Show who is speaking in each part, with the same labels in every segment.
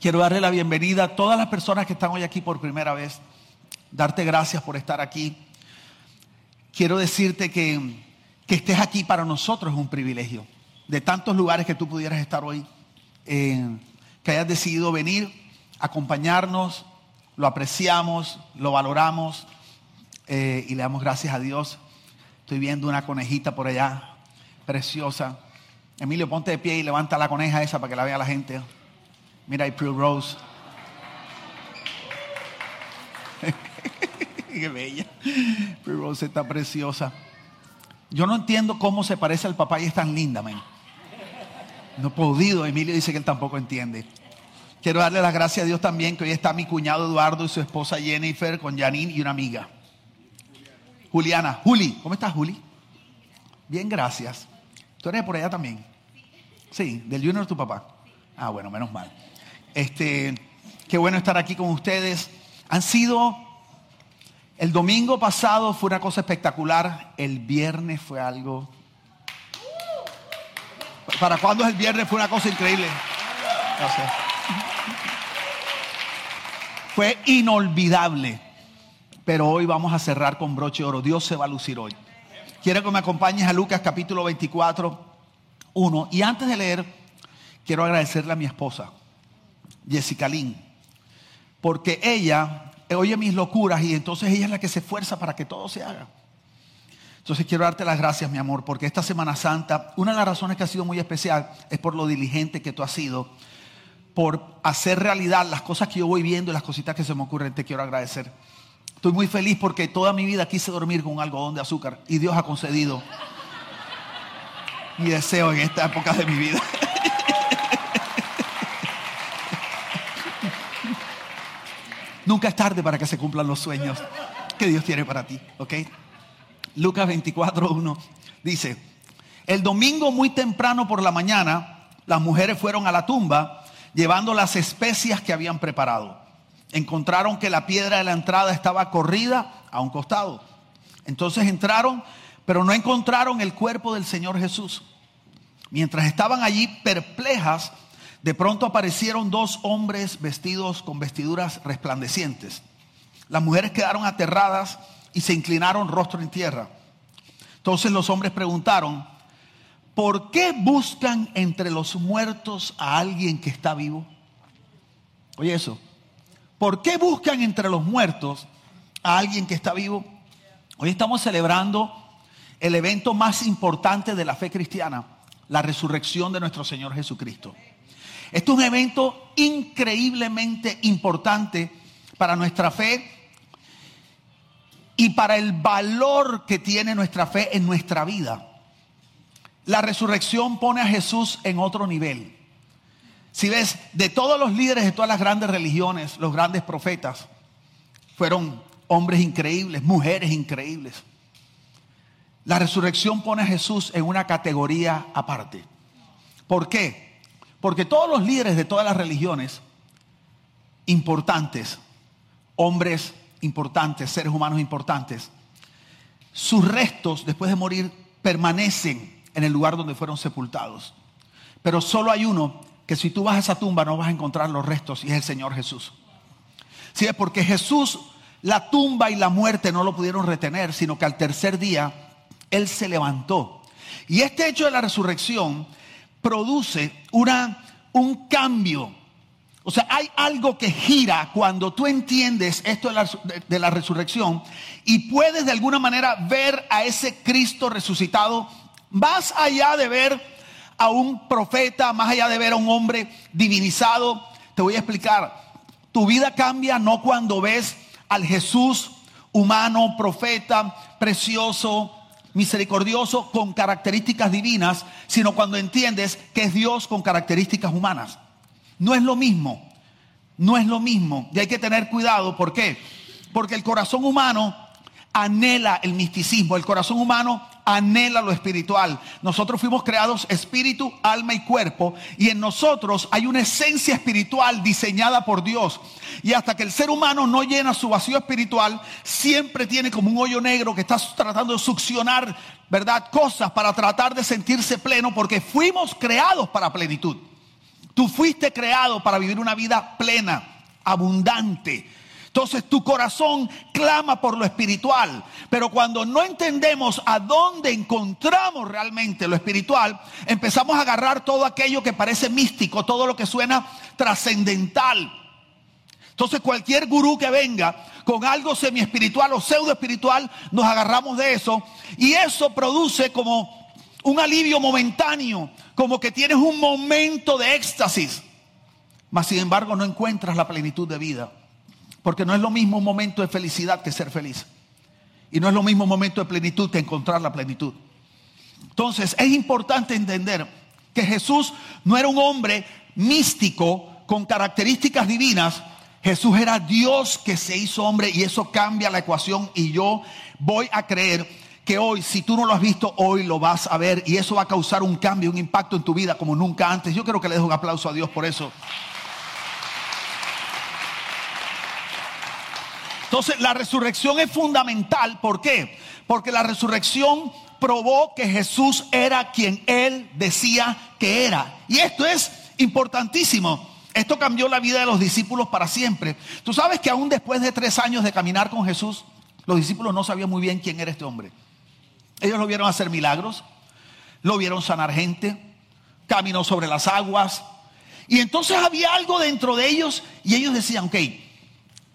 Speaker 1: Quiero darle la bienvenida a todas las personas que están hoy aquí por primera vez. Darte gracias por estar aquí. Quiero decirte que, que estés aquí para nosotros es un privilegio. De tantos lugares que tú pudieras estar hoy, eh, que hayas decidido venir, acompañarnos, lo apreciamos, lo valoramos eh, y le damos gracias a Dios. Estoy viendo una conejita por allá, preciosa. Emilio, ponte de pie y levanta la coneja esa para que la vea la gente. Mira Prue Rose. Qué bella. Prue Rose está preciosa. Yo no entiendo cómo se parece al papá y es tan linda, man. No he podido. Emilio dice que él tampoco entiende. Quiero darle las gracias a Dios también que hoy está mi cuñado Eduardo y su esposa Jennifer con Janine y una amiga. Juliana. Juli, ¿cómo estás, Juli? Bien, gracias. ¿Tú eres por allá también? Sí, del Junior tu papá. Ah, bueno, menos mal. Este, qué bueno estar aquí con ustedes. Han sido, el domingo pasado fue una cosa espectacular, el viernes fue algo... ¿Para cuándo es el viernes? Fue una cosa increíble. Fue inolvidable. Pero hoy vamos a cerrar con broche de oro. Dios se va a lucir hoy. Quiero que me acompañes a Lucas capítulo 24, 1. Y antes de leer, quiero agradecerle a mi esposa. Jessica Lynn, porque ella oye mis locuras y entonces ella es la que se esfuerza para que todo se haga. Entonces quiero darte las gracias, mi amor, porque esta Semana Santa, una de las razones que ha sido muy especial es por lo diligente que tú has sido, por hacer realidad las cosas que yo voy viendo y las cositas que se me ocurren. Te quiero agradecer. Estoy muy feliz porque toda mi vida quise dormir con un algodón de azúcar y Dios ha concedido mi deseo en esta época de mi vida. Nunca es tarde para que se cumplan los sueños que Dios tiene para ti, ¿ok? Lucas 24, 1 dice, el domingo muy temprano por la mañana, las mujeres fueron a la tumba llevando las especias que habían preparado. Encontraron que la piedra de la entrada estaba corrida a un costado. Entonces entraron, pero no encontraron el cuerpo del Señor Jesús. Mientras estaban allí perplejas, de pronto aparecieron dos hombres vestidos con vestiduras resplandecientes. Las mujeres quedaron aterradas y se inclinaron rostro en tierra. Entonces los hombres preguntaron, ¿por qué buscan entre los muertos a alguien que está vivo? Oye eso, ¿por qué buscan entre los muertos a alguien que está vivo? Hoy estamos celebrando el evento más importante de la fe cristiana, la resurrección de nuestro Señor Jesucristo. Esto es un evento increíblemente importante para nuestra fe y para el valor que tiene nuestra fe en nuestra vida. La resurrección pone a Jesús en otro nivel. Si ves, de todos los líderes de todas las grandes religiones, los grandes profetas, fueron hombres increíbles, mujeres increíbles. La resurrección pone a Jesús en una categoría aparte. ¿Por qué? Porque todos los líderes de todas las religiones importantes, hombres importantes, seres humanos importantes, sus restos después de morir permanecen en el lugar donde fueron sepultados. Pero solo hay uno que si tú vas a esa tumba no vas a encontrar los restos y es el Señor Jesús. Sí, porque Jesús la tumba y la muerte no lo pudieron retener, sino que al tercer día Él se levantó. Y este hecho de la resurrección produce una, un cambio. O sea, hay algo que gira cuando tú entiendes esto de la, de la resurrección y puedes de alguna manera ver a ese Cristo resucitado más allá de ver a un profeta, más allá de ver a un hombre divinizado. Te voy a explicar. Tu vida cambia no cuando ves al Jesús humano, profeta, precioso, misericordioso con características divinas, sino cuando entiendes que es Dios con características humanas. No es lo mismo, no es lo mismo. Y hay que tener cuidado, ¿por qué? Porque el corazón humano anhela el misticismo, el corazón humano anhela lo espiritual. Nosotros fuimos creados espíritu, alma y cuerpo y en nosotros hay una esencia espiritual diseñada por Dios. Y hasta que el ser humano no llena su vacío espiritual, siempre tiene como un hoyo negro que está tratando de succionar, ¿verdad? Cosas para tratar de sentirse pleno porque fuimos creados para plenitud. Tú fuiste creado para vivir una vida plena, abundante. Entonces tu corazón clama por lo espiritual, pero cuando no entendemos a dónde encontramos realmente lo espiritual, empezamos a agarrar todo aquello que parece místico, todo lo que suena trascendental. Entonces cualquier gurú que venga con algo semi espiritual o pseudo espiritual, nos agarramos de eso y eso produce como un alivio momentáneo, como que tienes un momento de éxtasis, mas sin embargo no encuentras la plenitud de vida. Porque no es lo mismo un momento de felicidad que ser feliz. Y no es lo mismo un momento de plenitud que encontrar la plenitud. Entonces es importante entender que Jesús no era un hombre místico con características divinas. Jesús era Dios que se hizo hombre y eso cambia la ecuación y yo voy a creer que hoy, si tú no lo has visto, hoy lo vas a ver y eso va a causar un cambio, un impacto en tu vida como nunca antes. Yo creo que le dejo un aplauso a Dios por eso. Entonces la resurrección es fundamental. ¿Por qué? Porque la resurrección probó que Jesús era quien él decía que era. Y esto es importantísimo. Esto cambió la vida de los discípulos para siempre. Tú sabes que aún después de tres años de caminar con Jesús, los discípulos no sabían muy bien quién era este hombre. Ellos lo vieron hacer milagros, lo vieron sanar gente, caminó sobre las aguas. Y entonces había algo dentro de ellos y ellos decían, ok,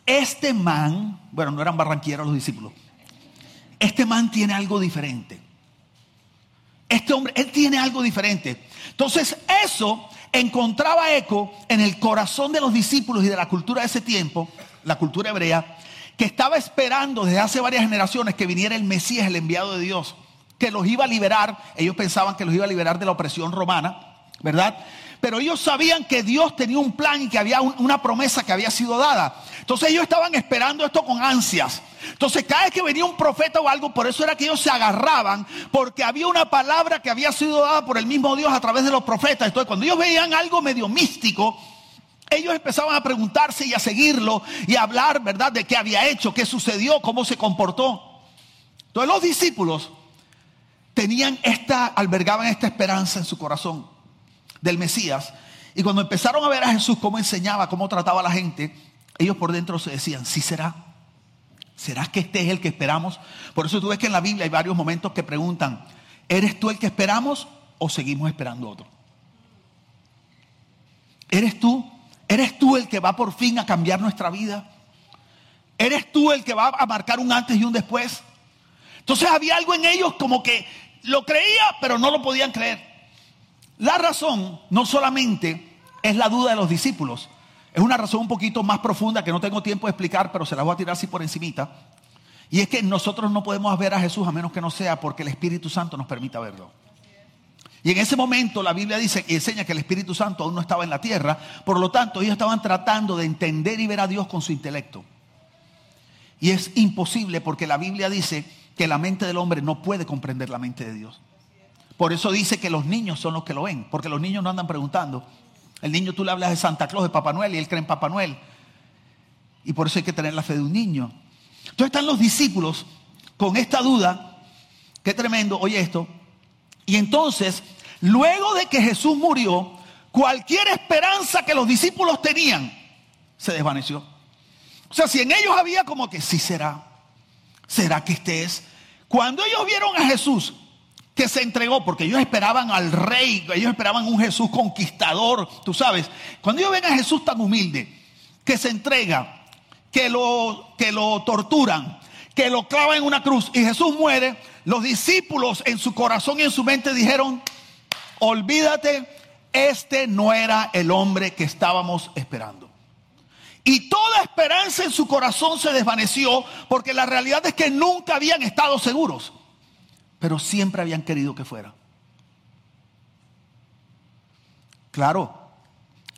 Speaker 1: este man, bueno, no eran barranqueros los discípulos, este man tiene algo diferente. Este hombre, él tiene algo diferente. Entonces eso encontraba eco en el corazón de los discípulos y de la cultura de ese tiempo, la cultura hebrea, que estaba esperando desde hace varias generaciones que viniera el Mesías, el enviado de Dios, que los iba a liberar. Ellos pensaban que los iba a liberar de la opresión romana, ¿verdad? Pero ellos sabían que Dios tenía un plan y que había una promesa que había sido dada. Entonces ellos estaban esperando esto con ansias. Entonces cada vez que venía un profeta o algo, por eso era que ellos se agarraban, porque había una palabra que había sido dada por el mismo Dios a través de los profetas. Entonces cuando ellos veían algo medio místico, ellos empezaban a preguntarse y a seguirlo y a hablar, ¿verdad?, de qué había hecho, qué sucedió, cómo se comportó. Entonces los discípulos tenían esta, albergaban esta esperanza en su corazón del Mesías. Y cuando empezaron a ver a Jesús cómo enseñaba, cómo trataba a la gente, ellos por dentro se decían, sí será. ¿Será que este es el que esperamos? Por eso tú ves que en la Biblia hay varios momentos que preguntan, ¿eres tú el que esperamos o seguimos esperando otro? ¿Eres tú? ¿Eres tú el que va por fin a cambiar nuestra vida? ¿Eres tú el que va a marcar un antes y un después? Entonces había algo en ellos como que lo creía, pero no lo podían creer. La razón no solamente es la duda de los discípulos, es una razón un poquito más profunda que no tengo tiempo de explicar, pero se la voy a tirar así por encimita. Y es que nosotros no podemos ver a Jesús a menos que no sea porque el Espíritu Santo nos permita verlo. Y en ese momento la Biblia dice y enseña que el Espíritu Santo aún no estaba en la tierra, por lo tanto ellos estaban tratando de entender y ver a Dios con su intelecto. Y es imposible porque la Biblia dice que la mente del hombre no puede comprender la mente de Dios. Por eso dice que los niños son los que lo ven, porque los niños no andan preguntando. El niño tú le hablas de Santa Claus, de Papá Noel, y él cree en Papá Noel. Y por eso hay que tener la fe de un niño. Entonces están los discípulos con esta duda. Qué tremendo, oye esto. Y entonces, luego de que Jesús murió, cualquier esperanza que los discípulos tenían se desvaneció. O sea, si en ellos había como que sí será, será que este es. Cuando ellos vieron a Jesús que se entregó, porque ellos esperaban al rey, ellos esperaban un Jesús conquistador, tú sabes. Cuando ellos ven a Jesús tan humilde, que se entrega, que lo, que lo torturan, que lo clavan en una cruz y Jesús muere, los discípulos en su corazón y en su mente dijeron, olvídate, este no era el hombre que estábamos esperando. Y toda esperanza en su corazón se desvaneció porque la realidad es que nunca habían estado seguros pero siempre habían querido que fuera. Claro,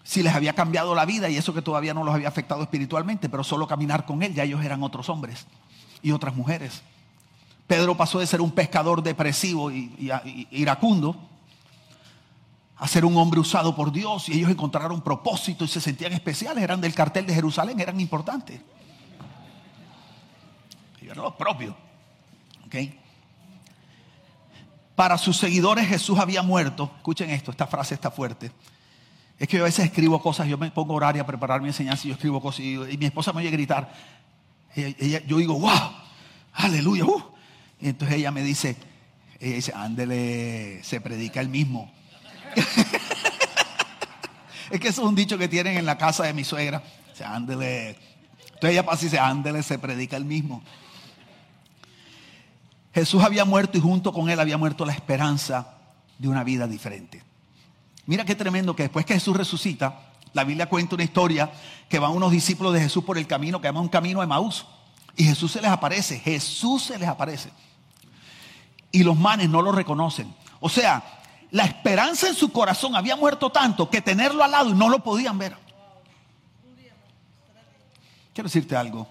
Speaker 1: si les había cambiado la vida y eso que todavía no los había afectado espiritualmente, pero solo caminar con él, ya ellos eran otros hombres y otras mujeres. Pedro pasó de ser un pescador depresivo y, iracundo a ser un hombre usado por Dios y ellos encontraron propósito y se sentían especiales, eran del cartel de Jerusalén, eran importantes. Y eran los propios. ¿okay? Para sus seguidores Jesús había muerto. Escuchen esto, esta frase está fuerte. Es que yo a veces escribo cosas, yo me pongo horario a preparar mi enseñanza y yo escribo cosas y, mi esposa me oye gritar. yo digo, wow, aleluya. Uh". Y entonces ella me dice, ella dice, ándele, se predica el mismo. es que eso es un dicho que tienen en la casa de mi suegra. Dice, ándele. Entonces ella pasa y dice, ándele, se predica el mismo. Jesús había muerto y junto con él había muerto la esperanza de una vida diferente. Mira qué tremendo que después que Jesús resucita, la Biblia cuenta una historia que van unos discípulos de Jesús por el camino que llama un camino de Maús. Y Jesús se les aparece, Jesús se les aparece. Y los manes no lo reconocen. O sea, la esperanza en su corazón había muerto tanto que tenerlo al lado y no lo podían ver. Quiero decirte algo.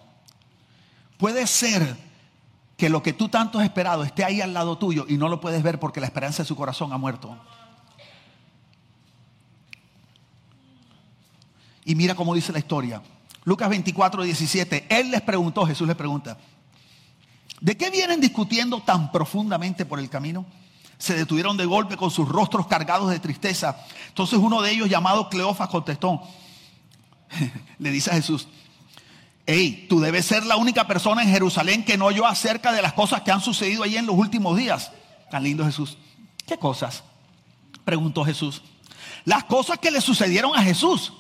Speaker 1: Puede ser que lo que tú tanto has esperado esté ahí al lado tuyo y no lo puedes ver porque la esperanza en su corazón ha muerto. Y mira cómo dice la historia. Lucas 24, 17. Él les preguntó, Jesús les pregunta, ¿de qué vienen discutiendo tan profundamente por el camino? Se detuvieron de golpe con sus rostros cargados de tristeza. Entonces uno de ellos, llamado Cleofas, contestó, le dice a Jesús, hey, tú debes ser la única persona en Jerusalén que no oyó acerca de las cosas que han sucedido allí en los últimos días. Tan lindo Jesús. ¿Qué cosas? Preguntó Jesús. Las cosas que le sucedieron a Jesús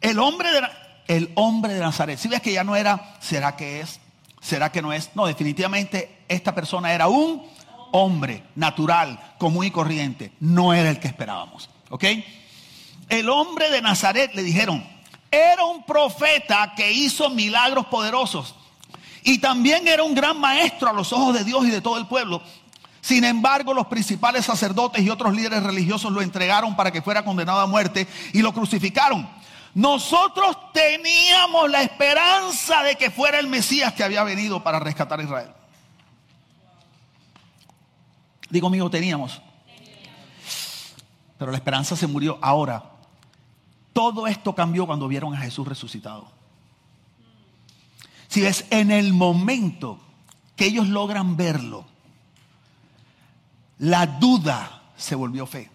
Speaker 1: el hombre de, el hombre de Nazaret. Si ves que ya no era, ¿será que es? ¿Será que no es? No, definitivamente esta persona era un hombre natural, común y corriente. No era el que esperábamos. ¿Ok? El hombre de Nazaret le dijeron, era un profeta que hizo milagros poderosos. Y también era un gran maestro a los ojos de Dios y de todo el pueblo. Sin embargo, los principales sacerdotes y otros líderes religiosos lo entregaron para que fuera condenado a muerte y lo crucificaron. Nosotros teníamos la esperanza de que fuera el Mesías que había venido para rescatar a Israel. Digo, amigo, teníamos. Pero la esperanza se murió. Ahora, todo esto cambió cuando vieron a Jesús resucitado. Si ves, en el momento que ellos logran verlo, la duda se volvió fe.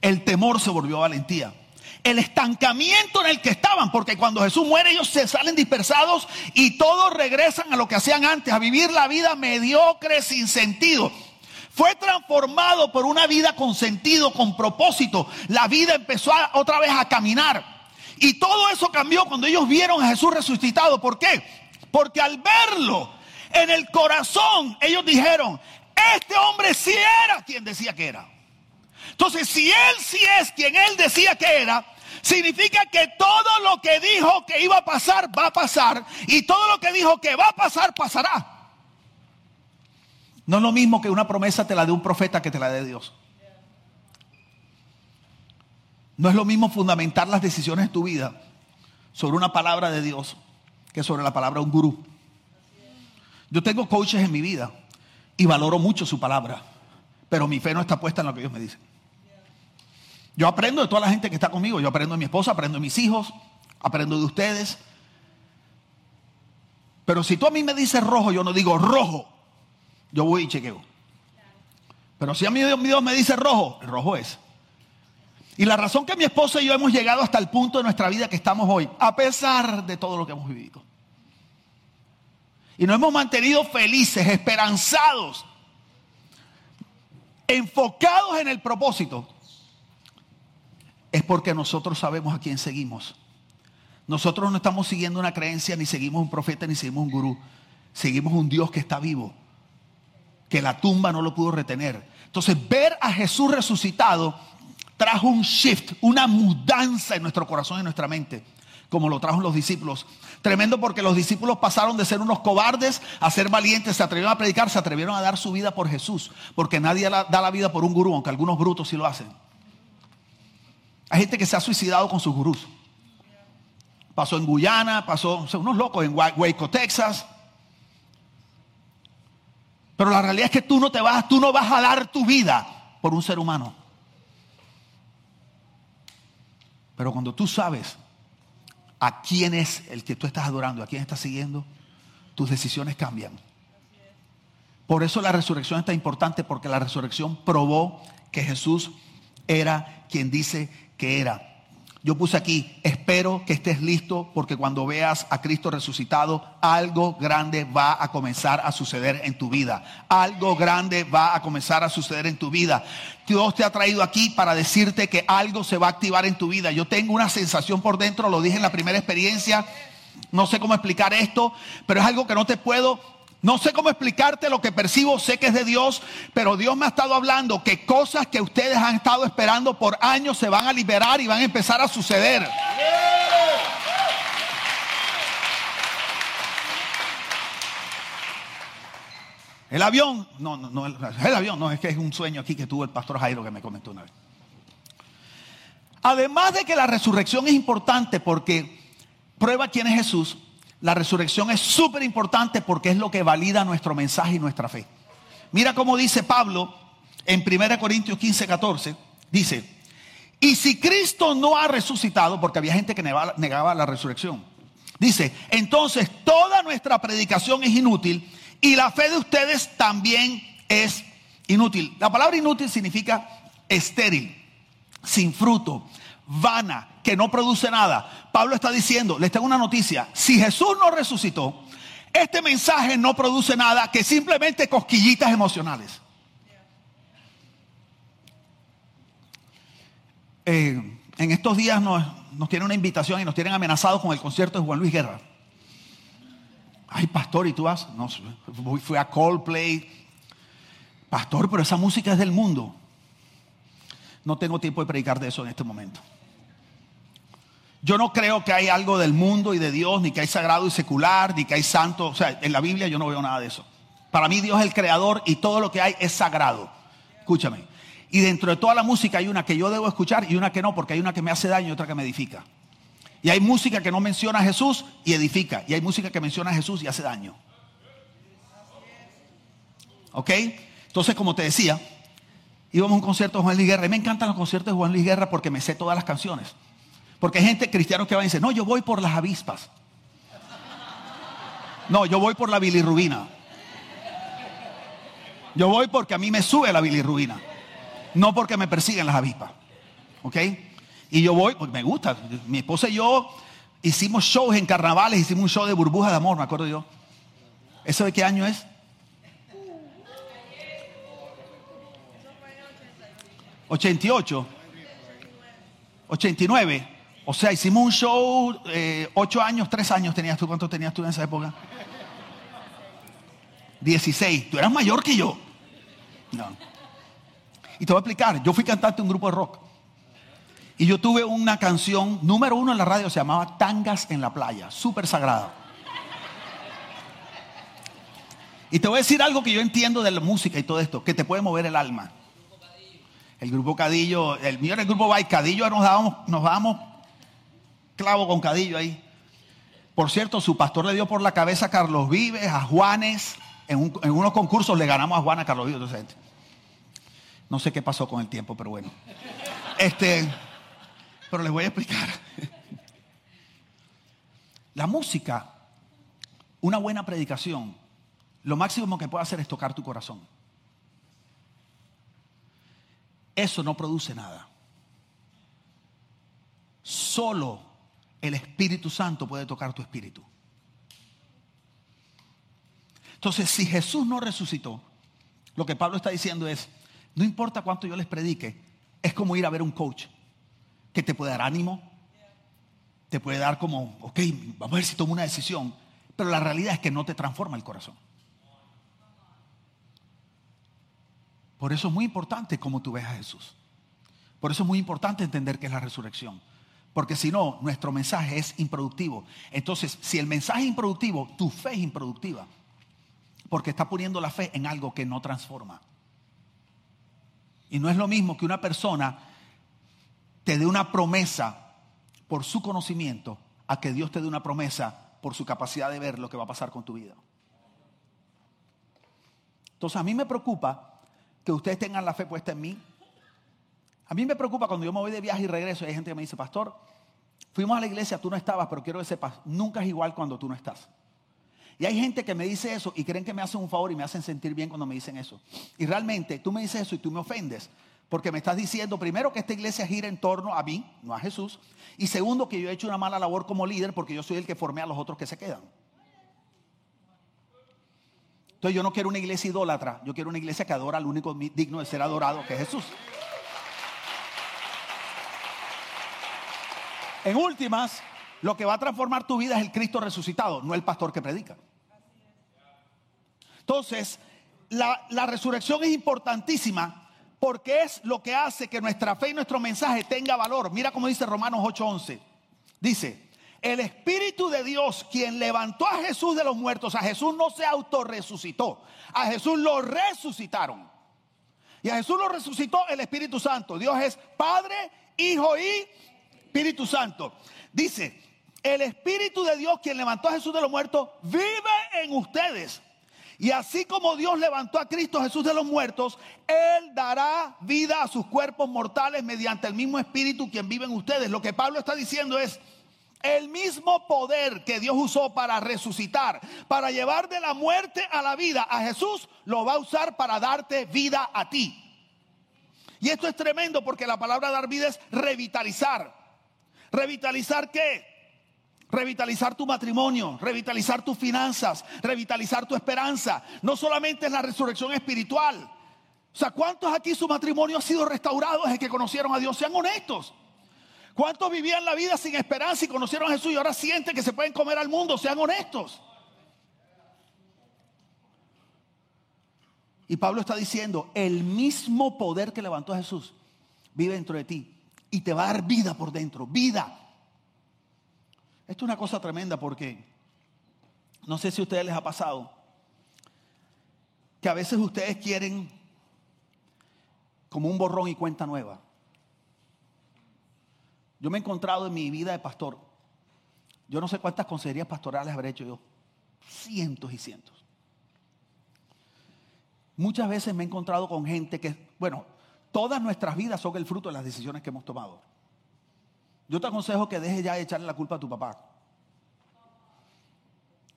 Speaker 1: El temor se volvió valentía el estancamiento en el que estaban, porque cuando Jesús muere ellos se salen dispersados y todos regresan a lo que hacían antes, a vivir la vida mediocre sin sentido. Fue transformado por una vida con sentido, con propósito. La vida empezó otra vez a caminar. Y todo eso cambió cuando ellos vieron a Jesús resucitado. ¿Por qué? Porque al verlo en el corazón, ellos dijeron, este hombre sí era quien decía que era. Entonces, si Él sí es quien Él decía que era, significa que todo lo que dijo que iba a pasar, va a pasar. Y todo lo que dijo que va a pasar, pasará. No es lo mismo que una promesa te la dé un profeta que te la dé Dios. No es lo mismo fundamentar las decisiones de tu vida sobre una palabra de Dios que sobre la palabra de un gurú. Yo tengo coaches en mi vida y valoro mucho su palabra, pero mi fe no está puesta en lo que ellos me dicen. Yo aprendo de toda la gente que está conmigo. Yo aprendo de mi esposa, aprendo de mis hijos, aprendo de ustedes. Pero si tú a mí me dices rojo, yo no digo rojo. Yo voy y chequeo. Pero si a mí Dios me dice rojo, el rojo es. Y la razón que mi esposa y yo hemos llegado hasta el punto de nuestra vida que estamos hoy, a pesar de todo lo que hemos vivido. Y nos hemos mantenido felices, esperanzados, enfocados en el propósito es porque nosotros sabemos a quién seguimos. Nosotros no estamos siguiendo una creencia, ni seguimos un profeta, ni seguimos un gurú. Seguimos un Dios que está vivo, que la tumba no lo pudo retener. Entonces, ver a Jesús resucitado trajo un shift, una mudanza en nuestro corazón y en nuestra mente, como lo trajo los discípulos. Tremendo porque los discípulos pasaron de ser unos cobardes a ser valientes, se atrevieron a predicar, se atrevieron a dar su vida por Jesús, porque nadie da la vida por un gurú, aunque algunos brutos sí lo hacen. Hay gente que se ha suicidado con sus gurús. Pasó en Guyana, pasó, unos locos en Waco, Texas. Pero la realidad es que tú no te vas, tú no vas a dar tu vida por un ser humano. Pero cuando tú sabes a quién es el que tú estás adorando, a quién estás siguiendo, tus decisiones cambian. Por eso la resurrección está importante, porque la resurrección probó que Jesús era quien dice que era. Yo puse aquí, espero que estés listo porque cuando veas a Cristo resucitado, algo grande va a comenzar a suceder en tu vida. Algo grande va a comenzar a suceder en tu vida. Dios te ha traído aquí para decirte que algo se va a activar en tu vida. Yo tengo una sensación por dentro, lo dije en la primera experiencia, no sé cómo explicar esto, pero es algo que no te puedo no sé cómo explicarte lo que percibo, sé que es de Dios, pero Dios me ha estado hablando que cosas que ustedes han estado esperando por años se van a liberar y van a empezar a suceder. El avión, no, no, no, el avión, no, es que es un sueño aquí que tuvo el pastor Jairo que me comentó una vez. Además de que la resurrección es importante porque prueba quién es Jesús, la resurrección es súper importante porque es lo que valida nuestro mensaje y nuestra fe. Mira cómo dice Pablo en 1 Corintios 15, 14. Dice, y si Cristo no ha resucitado, porque había gente que negaba, la resurrección, dice, entonces toda nuestra predicación es inútil y la fe de ustedes también es inútil. La palabra inútil significa estéril, sin fruto, vana, que no produce nada. Pablo está diciendo, les tengo una noticia, si Jesús no resucitó, este mensaje no produce nada que simplemente cosquillitas emocionales. Eh, en estos días nos, nos tienen una invitación y nos tienen amenazados con el concierto de Juan Luis Guerra. Ay, pastor, ¿y tú vas? No, fui a Coldplay. Pastor, pero esa música es del mundo. No tengo tiempo de predicar de eso en este momento. Yo no creo que hay algo del mundo y de Dios, ni que hay sagrado y secular, ni que hay santo. O sea, en la Biblia yo no veo nada de eso. Para mí Dios es el creador y todo lo que hay es sagrado. Escúchame. Y dentro de toda la música hay una que yo debo escuchar y una que no, porque hay una que me hace daño y otra que me edifica. Y hay música que no menciona a Jesús y edifica. Y hay música que menciona a Jesús y hace daño. ¿Ok? Entonces, como te decía, íbamos a un concierto de Juan Luis Guerra. Y me encantan los conciertos de Juan Luis Guerra porque me sé todas las canciones. Porque hay gente cristiana que va y dice, no, yo voy por las avispas. No, yo voy por la bilirrubina. Yo voy porque a mí me sube la bilirrubina. No porque me persiguen las avispas. ¿Ok? Y yo voy porque me gusta. Mi esposa y yo hicimos shows en carnavales, hicimos un show de burbujas de amor, me acuerdo yo. ¿Eso de qué año es? 88. 89. O sea, hicimos un show, eh, ocho años, tres años tenías tú. ¿Cuánto tenías tú en esa época? Dieciséis. Tú eras mayor que yo. No. Y te voy a explicar. Yo fui cantante de un grupo de rock. Y yo tuve una canción número uno en la radio, se llamaba Tangas en la playa, súper sagrada. Y te voy a decir algo que yo entiendo de la música y todo esto, que te puede mover el alma. El grupo Cadillo, el mío era el grupo Bay, Cadillo nos dábamos, nos dábamos clavo con cadillo ahí. Por cierto, su pastor le dio por la cabeza a Carlos Vives, a Juanes. En, unos concursos le ganamos a Juan a Carlos Vives. no sé qué pasó con el tiempo, pero bueno. Este, pero les voy a explicar. La música, una buena predicación, lo máximo que puede hacer es tocar tu corazón. Eso no produce nada. Solo el Espíritu Santo puede tocar tu espíritu. Entonces, si Jesús no resucitó, lo que Pablo está diciendo es, no importa cuánto yo les predique, es como ir a ver un coach que te puede dar ánimo, te puede dar como, ok, vamos a ver si tomo una decisión, pero la realidad es que no te transforma el corazón. Por eso es muy importante cómo tú ves a Jesús. Por eso es muy importante entender que es la resurrección. Porque si no, nuestro mensaje es improductivo. Entonces, si el mensaje es improductivo, tu fe es improductiva. Porque está poniendo la fe en algo que no transforma. Y no es lo mismo que una persona te dé una promesa por su conocimiento a que Dios te dé una promesa por su capacidad de ver lo que va a pasar con tu vida. Entonces a mí me preocupa que ustedes tengan la fe puesta en mí, a mí me preocupa cuando yo me voy de viaje y regreso y hay gente que me dice, pastor, fuimos a la iglesia, tú no estabas, pero quiero que sepas, nunca es igual cuando tú no estás. Y hay gente que me dice eso y creen que me hacen un favor y me hacen sentir bien cuando me dicen eso. Y realmente tú me dices eso y tú me ofendes Porque me estás diciendo, primero, que esta iglesia gira en torno a mí, no a Jesús. Y segundo, que yo he hecho una mala labor como líder porque yo soy el que formé a los otros que se quedan. Entonces yo no quiero una iglesia idólatra, yo quiero una iglesia que adora al único digno de ser adorado, que es Jesús. En últimas, lo que va a transformar tu vida es el Cristo resucitado, no el pastor que predica. Entonces, la, resurrección es importantísima porque es lo que hace que nuestra fe y nuestro mensaje tenga valor. Mira cómo dice Romanos 8:11. Dice, el Espíritu de Dios, quien levantó a Jesús de los muertos, a Jesús no se autorresucitó, a Jesús lo resucitaron. Y a Jesús lo resucitó el Espíritu Santo. Dios es Padre, Hijo y Espíritu Santo. Dice, el Espíritu de Dios, quien levantó a Jesús de los muertos, vive en ustedes. Y así como Dios levantó a Cristo Jesús de los muertos, Él dará vida a sus cuerpos mortales mediante el mismo Espíritu quien vive en ustedes. Lo que Pablo está diciendo es, el mismo poder que Dios usó para resucitar, para llevar de la muerte a la vida a Jesús, lo va a usar para darte vida a ti. Y esto es tremendo porque la palabra dar vida es revitalizar. ¿Revitalizar qué? Revitalizar tu matrimonio, revitalizar tus finanzas, revitalizar tu esperanza. No solamente es la resurrección espiritual. O sea, ¿cuántos aquí su matrimonio ha sido restaurado desde que conocieron a Dios? Sean honestos. ¿Cuántos vivían la vida sin esperanza y conocieron a Jesús y ahora sienten que se pueden comer al mundo? Sean honestos. Y Pablo está diciendo, el mismo poder que levantó a Jesús vive dentro de ti y te va a dar vida por dentro, vida. Esto es una cosa tremenda porque no sé si a ustedes les ha pasado que a veces ustedes quieren como un borrón y cuenta nueva. Yo me he encontrado en mi vida de pastor, yo no sé cuántas consejerías pastorales habré hecho yo, cientos y cientos. Muchas veces me he encontrado con gente que, bueno, todas nuestras vidas son el fruto de las decisiones que hemos tomado. Yo te aconsejo que dejes ya de echarle la culpa a tu papá,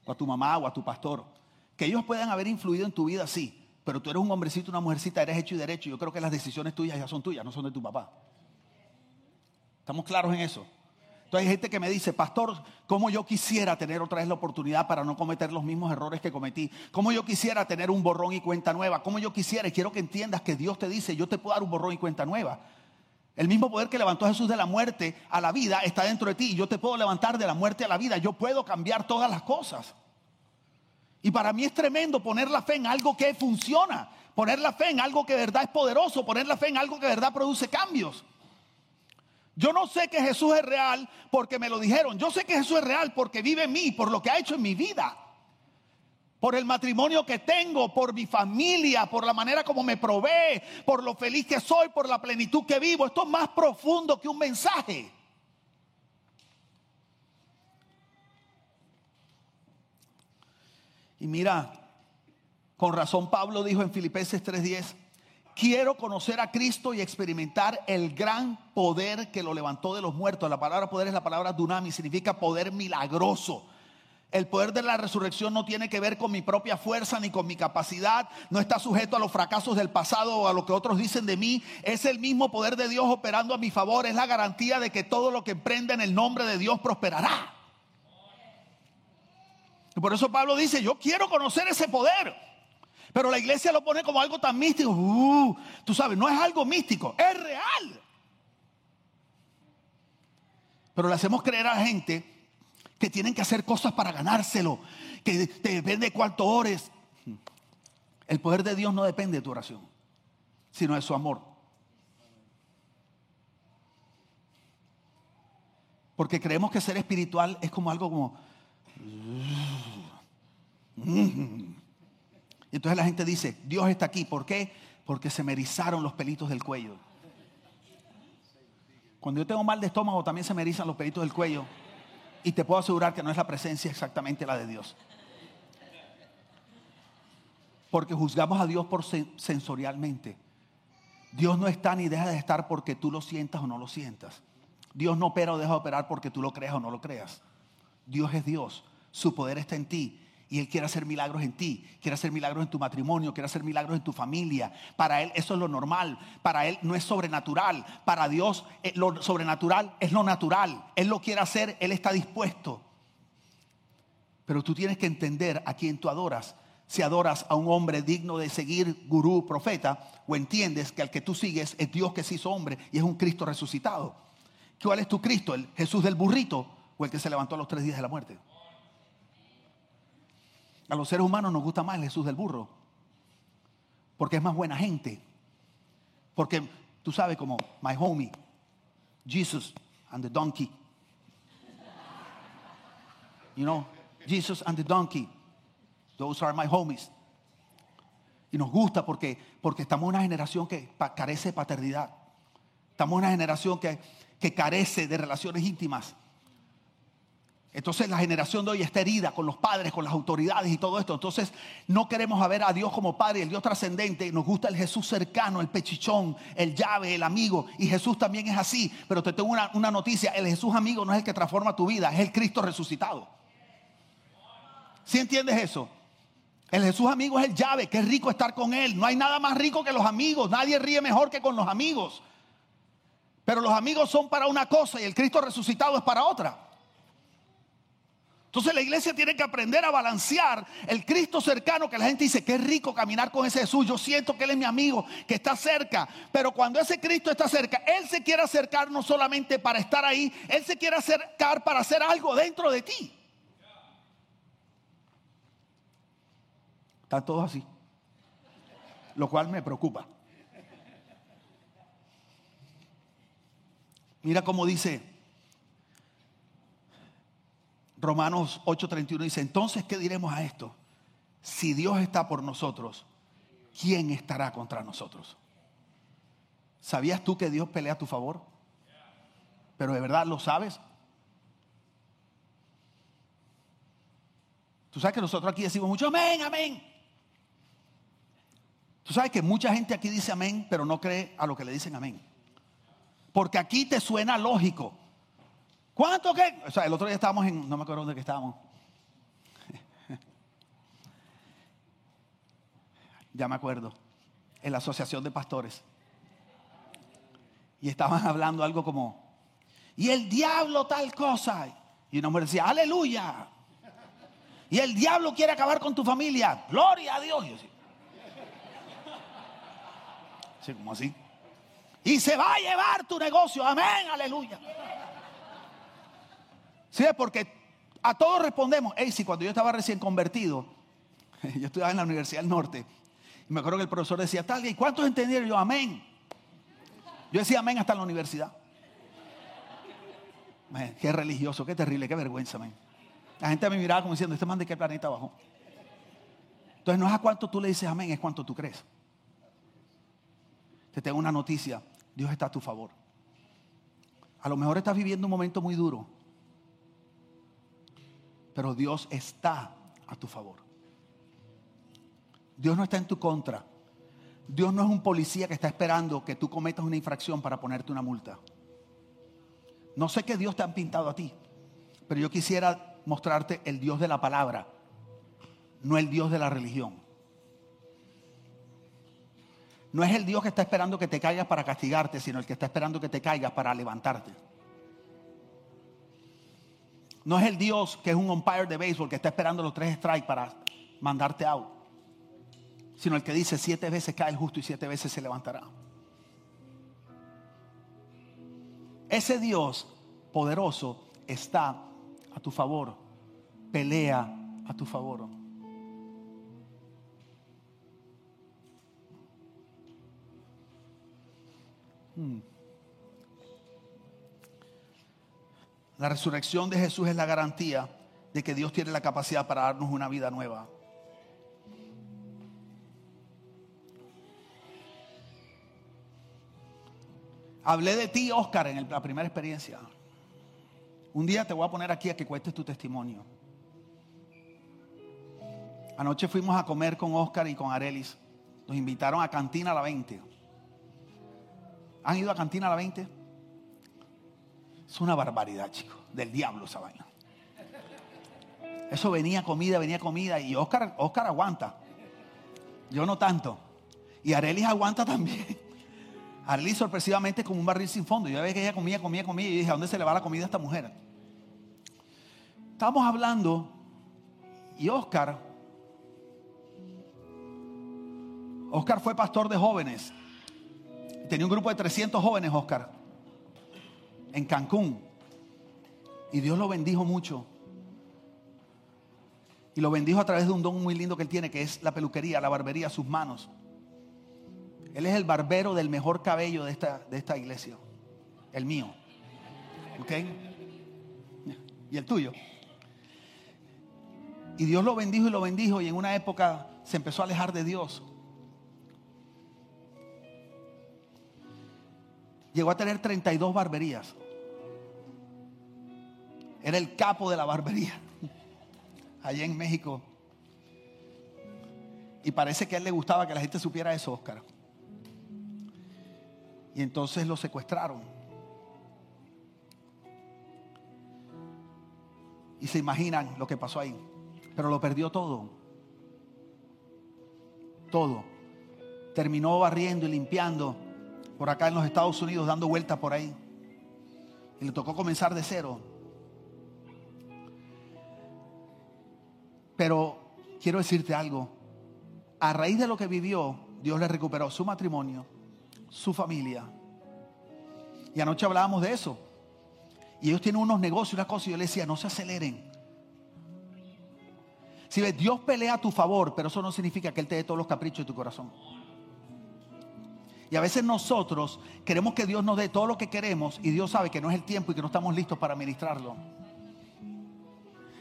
Speaker 1: o a tu mamá, o a tu pastor. Que ellos puedan haber influido en tu vida, sí, pero tú eres un hombrecito, una mujercita, eres hecho y derecho. Yo creo que las decisiones tuyas ya son tuyas, no son de tu papá. ¿Estamos claros en eso? Entonces hay gente que me dice, pastor, ¿cómo yo quisiera tener otra vez la oportunidad para no cometer los mismos errores que cometí? ¿Cómo yo quisiera tener un borrón y cuenta nueva? ¿Cómo yo quisiera? Y quiero que entiendas que Dios te dice, yo te puedo dar un borrón y cuenta nueva. El mismo poder que levantó a Jesús de la muerte a la vida está dentro de ti. Yo te puedo levantar de la muerte a la vida. Yo puedo cambiar todas las cosas. Y para mí es tremendo poner la fe en algo que funciona. Poner la fe en algo que de verdad es poderoso. Poner la fe en algo que de verdad produce cambios. Yo no sé que Jesús es real porque me lo dijeron. Yo sé que Jesús es real porque vive en mí, por lo que ha hecho en mi vida por el matrimonio que tengo, por mi familia, por la manera como me provee, por lo feliz que soy, por la plenitud que vivo. Esto es más profundo que un mensaje. Y mira, con razón Pablo dijo en Filipenses 3:10, quiero conocer a Cristo y experimentar el gran poder que lo levantó de los muertos. La palabra poder es la palabra dunami, significa poder milagroso el poder de la resurrección no tiene que ver con mi propia fuerza ni con mi capacidad, no está sujeto a los fracasos del pasado o a lo que otros dicen de mí. Es el mismo poder de Dios operando a mi favor, es la garantía de que todo lo que emprenda en el nombre de Dios prosperará. Y por eso Pablo dice, yo quiero conocer ese poder. Pero la iglesia lo pone como algo tan místico. Uh, tú sabes, no es algo místico, es real. Pero le hacemos creer a la gente que tienen que hacer cosas para ganárselo, que depende de cuánto ores. El poder de Dios no depende de tu oración, sino de su amor. Porque creemos que ser espiritual es como algo como... Entonces la gente dice, Dios está aquí. ¿Por qué? Porque se me erizaron los pelitos del cuello. Cuando yo tengo mal de estómago también se me erizan los pelitos del cuello. Y te puedo asegurar que no es la presencia exactamente la de Dios. Porque juzgamos a Dios por sensorialmente. Dios no está ni deja de estar porque tú lo sientas o no lo sientas. Dios no opera o deja de operar porque tú lo creas o no lo creas. Dios es Dios. Su poder está en ti. Y Él quiere hacer milagros en ti, quiere hacer milagros en tu matrimonio, quiere hacer milagros en tu familia. Para Él eso es lo normal, para Él no es sobrenatural. Para Dios eh, lo sobrenatural es lo natural. Él lo quiere hacer, Él está dispuesto. Pero tú tienes que entender a quién tú adoras. Si adoras a un hombre digno de seguir, gurú, profeta, o entiendes que al que tú sigues es Dios que se hizo hombre y es un Cristo resucitado. ¿Cuál es tu Cristo? ¿El Jesús del burrito o el que se levantó a los tres días de la muerte? A los seres humanos nos gusta más el Jesús del burro, porque es más buena gente. Porque tú sabes como my homie, Jesus and the donkey. You know, Jesus and the donkey. Those are my homies. Y nos gusta porque, porque estamos en una generación que carece de paternidad. Estamos una generación que, que carece de relaciones íntimas. Entonces la generación de hoy está herida con los padres, con las autoridades y todo esto. Entonces no queremos ver a Dios como Padre, el Dios trascendente. Nos gusta el Jesús cercano, el pechichón, el llave, el amigo. Y Jesús también es así. Pero te tengo una, una noticia. El Jesús amigo no es el que transforma tu vida, es el Cristo resucitado. ¿Sí entiendes eso? El Jesús amigo es el llave, es rico estar con Él. No hay nada más rico que los amigos. Nadie ríe mejor que con los amigos. Pero los amigos son para una cosa y el Cristo resucitado es para otra. Entonces la iglesia tiene que aprender a balancear el Cristo cercano que la gente dice que es rico caminar con ese Jesús. Yo siento que Él es mi amigo, que está cerca. Pero cuando ese Cristo está cerca, Él se quiere acercar no solamente para estar ahí, Él se quiere acercar para hacer algo dentro de ti. Están todos así. Lo cual me preocupa. Mira cómo dice Romanos 8:31 dice, entonces, ¿qué diremos a esto? Si Dios está por nosotros, ¿quién estará contra nosotros? ¿Sabías tú que Dios pelea a tu favor? Pero de verdad lo sabes. Tú sabes que nosotros aquí decimos mucho amén, amén. Tú sabes que mucha gente aquí dice amén, pero no cree a lo que le dicen amén. Porque aquí te suena lógico. ¿Cuánto qué? O sea, el otro día estábamos en, no me acuerdo dónde que estábamos. ya me acuerdo. En la asociación de pastores. Y estaban hablando algo como, y el diablo tal cosa. Y una mujer decía, aleluya. Y el diablo quiere acabar con tu familia. Gloria a Dios. Y así, como así. Y se va a llevar tu negocio. Amén, aleluya. Sí, porque a todos respondemos. Hey, si cuando yo estaba recién convertido, yo estudiaba en la Universidad del Norte, y me acuerdo que el profesor decía, tal, ¿y cuántos entendieron? Yo, amén. Yo decía amén hasta en la universidad. qué religioso, qué terrible, qué vergüenza, amén. La gente me miraba como diciendo, ¿este man de qué planeta bajó? Entonces no es a cuánto tú le dices amén, es cuánto tú crees. Te tengo una noticia, Dios está a tu favor. A lo mejor estás viviendo un momento muy duro, pero Dios está a tu favor. Dios no está en tu contra. Dios no es un policía que está esperando que tú cometas una infracción para ponerte una multa. No sé qué Dios te ha pintado a ti, pero yo quisiera mostrarte el Dios de la palabra, no el Dios de la religión. No es el Dios que está esperando que te caigas para castigarte, sino el que está esperando que te caigas para levantarte. No es el Dios que es un umpire de béisbol que está esperando los tres strikes para mandarte out. Sino el que dice siete veces cae el justo y siete veces se levantará. Ese Dios poderoso está a tu favor. Pelea a tu favor. Hmm. La resurrección de Jesús es la garantía de que Dios tiene la capacidad para darnos una vida nueva. Hablé de ti, Oscar, en la primera experiencia. Un día te voy a poner aquí a que cuentes tu testimonio. Anoche fuimos a comer con Oscar y con Arelis. Nos invitaron a Cantina a la 20. ¿Han ido a Cantina a la 20? Es una barbaridad, chicos. Del diablo esa vaina. Eso venía comida, venía comida. Y Oscar, Oscar aguanta. Yo no tanto. Y Arelis aguanta también. Arelis sorpresivamente como un barril sin fondo. Yo veía que ella comía, comía, comía. Y dije, ¿a dónde se le va la comida a esta mujer? Estábamos hablando y Oscar, Oscar fue pastor de jóvenes. Tenía un grupo de 300 jóvenes, Oscar, en Cancún. Y Dios lo bendijo mucho. Y lo bendijo a través de un don muy lindo que él tiene, que es la peluquería, la barbería, sus manos. Él es el barbero del mejor cabello de esta, de esta iglesia. El mío. ¿Ok? Y el tuyo. Y Dios lo bendijo y lo bendijo y en una época se empezó a alejar de Dios. Llegó a tener 32 barberías. Era el capo de la barbería. Allá en México. Y parece que a él le gustaba que la gente supiera eso, Oscar. Y entonces lo secuestraron. Y se imaginan lo que pasó ahí. Pero lo perdió todo. Todo. Terminó barriendo y limpiando por acá en los Estados Unidos, dando vueltas por ahí. Y le tocó comenzar de cero. Pero quiero decirte algo. A raíz de lo que vivió, Dios le recuperó su matrimonio, su familia. Y anoche hablábamos de eso. Y ellos tienen unos negocios, una cosa, y yo le decía, no se aceleren. Si ves, Dios pelea a tu favor, pero eso no significa que Él te dé todos los caprichos de tu corazón. Y a veces nosotros queremos que Dios nos dé todo lo que queremos y Dios sabe que no es el tiempo y que no estamos listos para ministrarlo.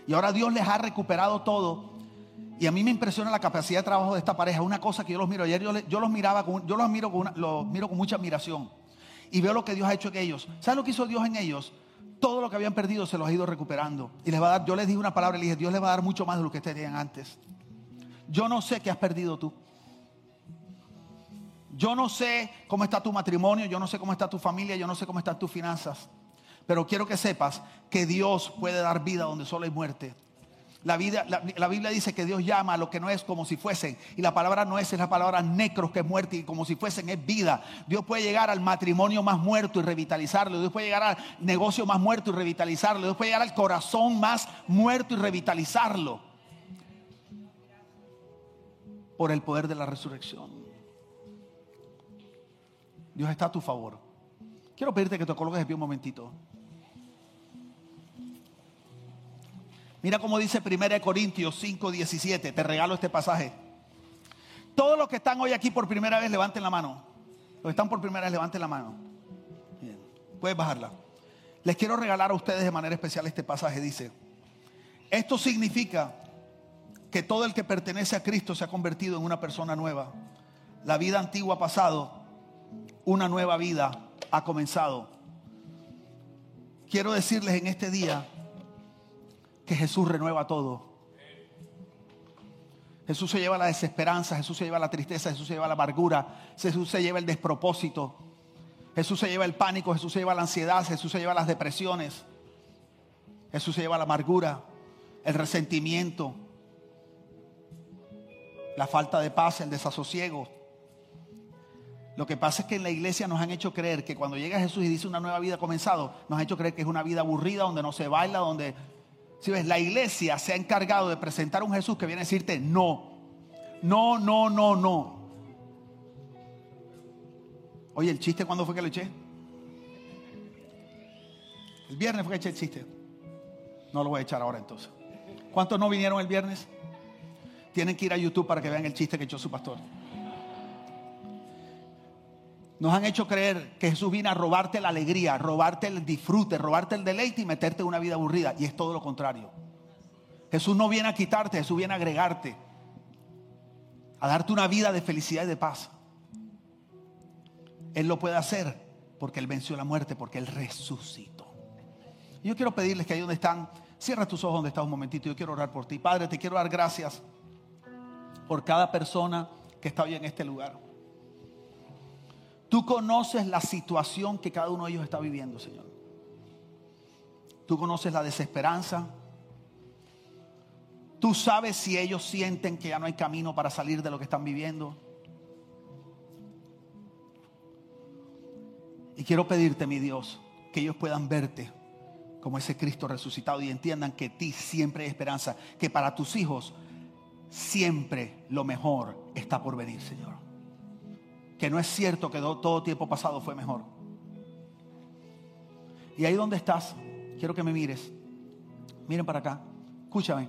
Speaker 1: Y ahora Dios les ha recuperado todo. Y a mí me impresiona la capacidad de trabajo de esta pareja. Una cosa que yo los miro. Ayer yo, los miraba, yo con, los miro con mucha admiración. Y veo lo que Dios ha hecho en ellos. ¿Sabes lo que hizo Dios en ellos? todo lo que habían perdido se los ha ido recuperando. Y les va a dar, yo les dije una palabra y les dije, Dios les va a dar mucho más de lo que tenían antes. Yo no sé qué has perdido tú. Yo no sé cómo está tu matrimonio, yo no sé cómo está tu familia, yo no sé cómo están tus finanzas. Pero quiero que sepas que Dios puede dar vida donde solo hay muerte. La, vida, la, Biblia dice que Dios llama a lo que no es como si fuesen. Y la palabra no es, es la palabra necros, que es muerte, y como si fuesen es vida. Dios puede llegar al matrimonio más muerto y revitalizarlo. Dios puede llegar al negocio más muerto y revitalizarlo. Dios puede llegar al corazón más muerto y revitalizarlo. Por el poder de la resurrección. Dios está a tu favor. Quiero pedirte que te coloques de pie un momentito. Mira cómo dice 1 Corintios 5, 17. Te regalo este pasaje. Todos los que están hoy aquí por primera vez, levanten la mano. Los que están por primera vez, levanten la mano. Bien. Puedes bajarla. Les quiero regalar a ustedes de manera especial este pasaje. Dice, esto significa que todo el que pertenece a Cristo se ha convertido en una persona nueva. La vida antigua ha pasado, una nueva vida ha comenzado. Quiero decirles en este día Jesús renueva todo. Jesús se lleva la desesperanza, Jesús se lleva la tristeza, Jesús se lleva la amargura, Jesús se lleva el despropósito, Jesús se lleva el pánico, Jesús se lleva la ansiedad, Jesús se lleva las depresiones, Jesús se lleva la amargura, el resentimiento, la falta de paz, el desasosiego. Lo que pasa es que en la iglesia nos han hecho creer que cuando llega Jesús y dice una nueva vida ha comenzado, nos han hecho creer que es una vida aburrida, donde no se baila, donde si ves, la iglesia se ha encargado de presentar un Jesús que viene a decirte no. No, no, no, no. Oye, ¿el chiste cuándo fue que lo eché? El viernes fue que eché el chiste. No lo voy a echar ahora entonces. ¿Cuántos no vinieron el viernes? Tienen que ir a YouTube para que vean el chiste que echó su pastor. Nos han hecho creer que Jesús viene a robarte la alegría, robarte el disfrute, robarte el deleite y meterte en una vida aburrida. Y es todo lo contrario. Jesús no viene a quitarte, Jesús viene a agregarte. A darte una vida de felicidad y de paz. Él lo puede hacer porque Él venció la muerte, porque Él resucitó. yo quiero pedirles que ahí donde están, cierra tus ojos donde estás un momentito. Yo quiero orar por ti. Padre, te quiero dar gracias por cada persona que está hoy en este lugar. Tú conoces la situación que cada uno de ellos está viviendo, Señor. Tú conoces la desesperanza. Tú sabes si ellos sienten que ya no hay camino para salir de lo que están viviendo. Y quiero pedirte, mi Dios, que ellos puedan verte como ese Cristo resucitado y entiendan que ti siempre hay esperanza, que para tus hijos siempre lo mejor está por venir, Señor. Que no es cierto que todo tiempo pasado fue mejor. Y ahí donde estás, quiero que me mires. Miren para acá. Escúchame.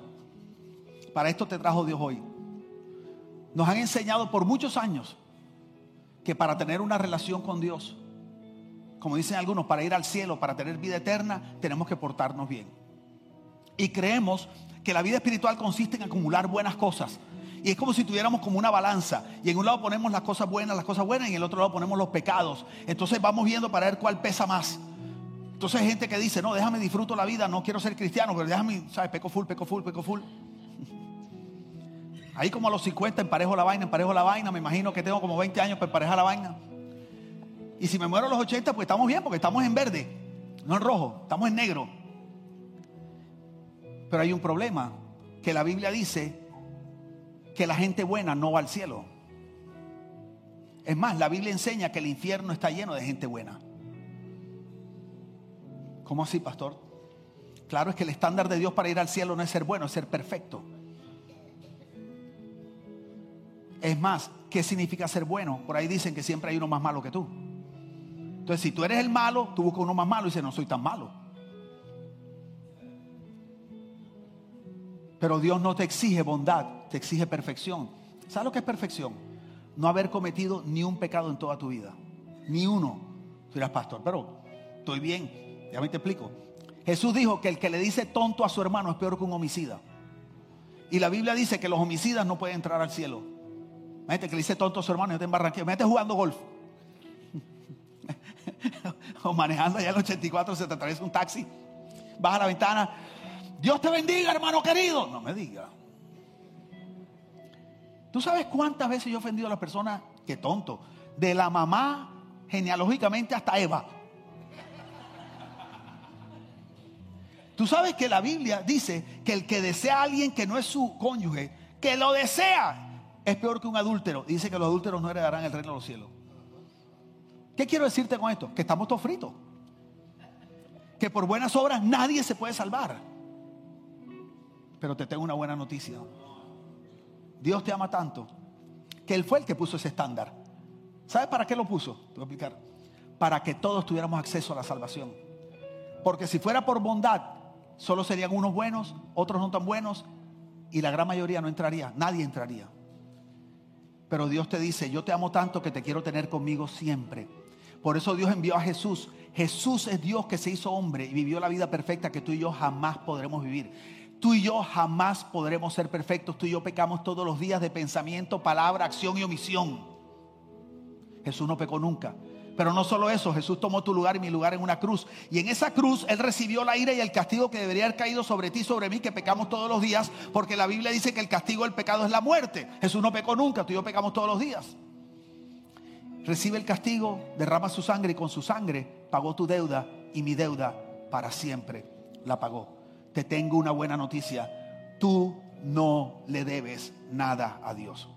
Speaker 1: Para esto te trajo Dios hoy. Nos han enseñado por muchos años que para tener una relación con Dios, como dicen algunos, para ir al cielo, para tener vida eterna, tenemos que portarnos bien. Y creemos que la vida espiritual consiste en acumular buenas cosas. Y es como si tuviéramos como una balanza. Y en un lado ponemos las cosas buenas, las cosas buenas, y en el otro lado ponemos los pecados. Entonces vamos viendo para ver cuál pesa más. Entonces hay gente que dice, no, déjame disfruto la vida, no quiero ser cristiano, pero déjame, ¿sabes? Peco full, peco full, peco full. Ahí como a los 50 emparejo la vaina, emparejo la vaina, me imagino que tengo como 20 años para emparejar la vaina. Y si me muero a los 80, pues estamos bien, porque estamos en verde, no en rojo, estamos en negro. Pero hay un problema, que la Biblia dice que la gente buena no va al cielo. Es más, la Biblia enseña que el infierno está lleno de gente buena. ¿Cómo así, pastor? Claro, es que el estándar de Dios para ir al cielo no es ser bueno, es ser perfecto. Es más, ¿qué significa ser bueno? Por ahí dicen que siempre hay uno más malo que tú. Entonces, si tú eres el malo, tú buscas uno más malo y dices, no soy tan malo. Pero Dios no te exige bondad, te exige perfección. ¿Sabes lo que es perfección? No haber cometido ni un pecado en toda tu vida. Ni uno. Tú dirás, pastor, pero estoy bien. Ya me te explico. Jesús dijo que el que le dice tonto a su hermano es peor que un homicida. Y la Biblia dice que los homicidas no pueden entrar al cielo. Imagínate que le dice tonto a su hermano y está en Barranquilla. Imagínate jugando golf. o manejando allá el 84 se te atraviesa un taxi. Baja la ventana. Dios te bendiga, hermano querido. No me diga. ¿Tú sabes cuántas veces yo he ofendido a las personas? Qué tonto. De la mamá genealógicamente hasta Eva. Tú sabes que la Biblia dice que el que desea a alguien que no es su cónyuge, que lo desea, es peor que un adúltero. Dice que los adúlteros no heredarán el reino de los cielos. ¿Qué quiero decirte con esto? Que estamos todos fritos. Que por buenas obras nadie se puede salvar. Pero te tengo una buena noticia. Dios te ama tanto que Él fue el que puso ese estándar. ¿Sabes para qué lo puso? Te voy a explicar. Para que todos tuviéramos acceso a la salvación. Porque si fuera por bondad, solo serían unos buenos, otros no tan buenos, y la gran mayoría no entraría, nadie entraría. Pero Dios te dice, yo te amo tanto que te quiero tener conmigo siempre. Por eso Dios envió a Jesús. Jesús es Dios que se hizo hombre y vivió la vida perfecta que tú y yo jamás podremos vivir. Tú y yo jamás podremos ser perfectos. Tú y yo pecamos todos los días de pensamiento, palabra, acción y omisión. Jesús no pecó nunca. Pero no solo eso, Jesús tomó tu lugar y mi lugar en una cruz. Y en esa cruz Él recibió la ira y el castigo que debería haber caído sobre ti sobre mí, que pecamos todos los días, porque la Biblia dice que el castigo del pecado es la muerte. Jesús no pecó nunca, tú y yo pecamos todos los días. Recibe el castigo, derrama su sangre y con su sangre pagó tu deuda y mi deuda para siempre la pagó te tengo una buena noticia. Tú no le debes nada a Dios.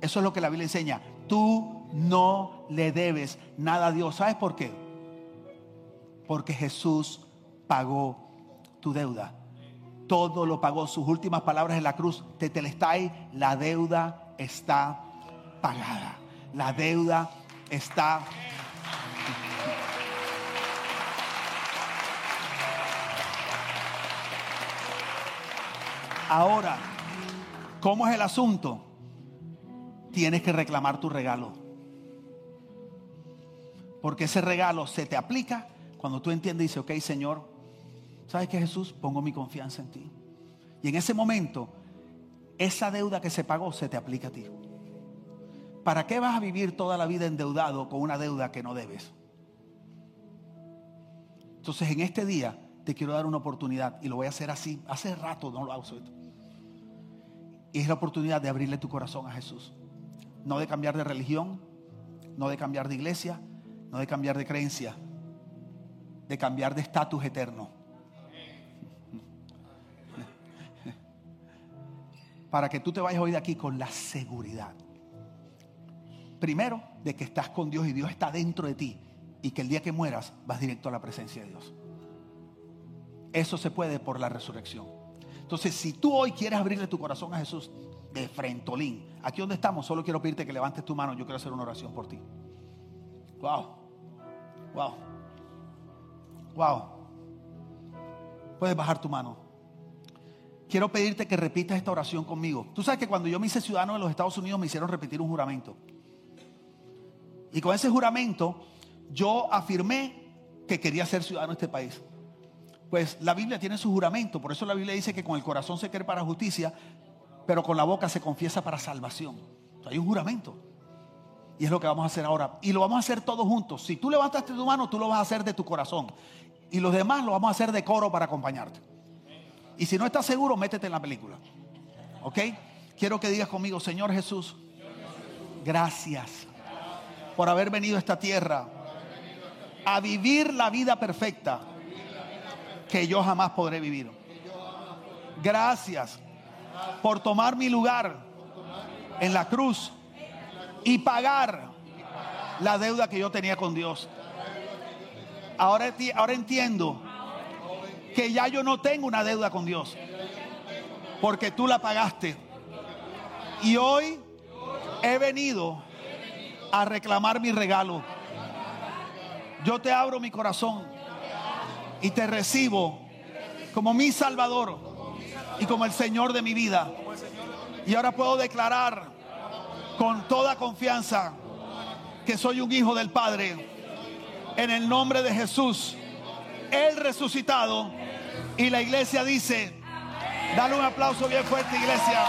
Speaker 1: Eso es lo que la Biblia enseña. Tú no le debes nada a Dios. ¿Sabes por qué? Porque Jesús pagó tu deuda. Todo lo pagó. Sus últimas palabras en la cruz. Tetelestai, la deuda está pagada. La deuda está Ahora, ¿cómo es el asunto? Tienes que reclamar tu regalo. Porque ese regalo se te aplica cuando tú entiendes y dices, ok Señor, ¿sabes qué Jesús? Pongo mi confianza en ti. Y en ese momento, esa deuda que se pagó se te aplica a ti. ¿Para qué vas a vivir toda la vida endeudado con una deuda que no debes? Entonces en este día te quiero dar una oportunidad y lo voy a hacer así. Hace rato no lo hago. Y es la oportunidad de abrirle tu corazón a Jesús. No de cambiar de religión, no de cambiar de iglesia, no de cambiar de creencia, de cambiar de estatus eterno. para que tú te vayas hoy de aquí con la seguridad. Primero, de que estás con Dios y Dios está dentro de ti y que el día que mueras vas directo a la presencia de Dios. Eso se puede por la resurrección. Entonces, si tú hoy quieres abrirle tu corazón a Jesús de frentolín, aquí donde estamos, solo quiero pedirte que levantes tu mano. Yo quiero hacer una oración por ti. Wow, wow, wow. Puedes bajar tu mano. Quiero pedirte que repitas esta oración conmigo. Tú sabes que cuando yo me hice ciudadano de los Estados Unidos me hicieron repetir un juramento. Y con ese juramento yo afirmé que quería ser ciudadano de este país. Pues la Biblia tiene su juramento, por eso la Biblia dice que con el corazón se cree para justicia, pero con la boca se confiesa para salvación. hay un juramento. Y es lo que vamos a hacer ahora. Y lo vamos a hacer todos juntos. Si tú levantaste tu mano, tú lo vas a hacer de tu corazón. Y los demás lo vamos a hacer de coro para acompañarte. Y si no estás seguro, métete en la película. ¿Ok? Quiero que digas conmigo, Señor Jesús, gracias por haber venido a esta tierra a vivir la vida perfecta que yo jamás podré vivir. Gracias por tomar mi lugar en la cruz y pagar la deuda que yo tenía con Dios. Ahora, ahora entiendo que ya yo no tengo una deuda con Dios, porque tú la pagaste. Y hoy he venido a reclamar mi regalo. Yo te abro mi corazón y te recibo como mi Salvador y como el Señor de mi vida. Y ahora puedo declarar con toda confianza que soy un hijo del Padre. En el nombre de Jesús, el resucitado. Y la iglesia dice, dale un aplauso bien fuerte, iglesia.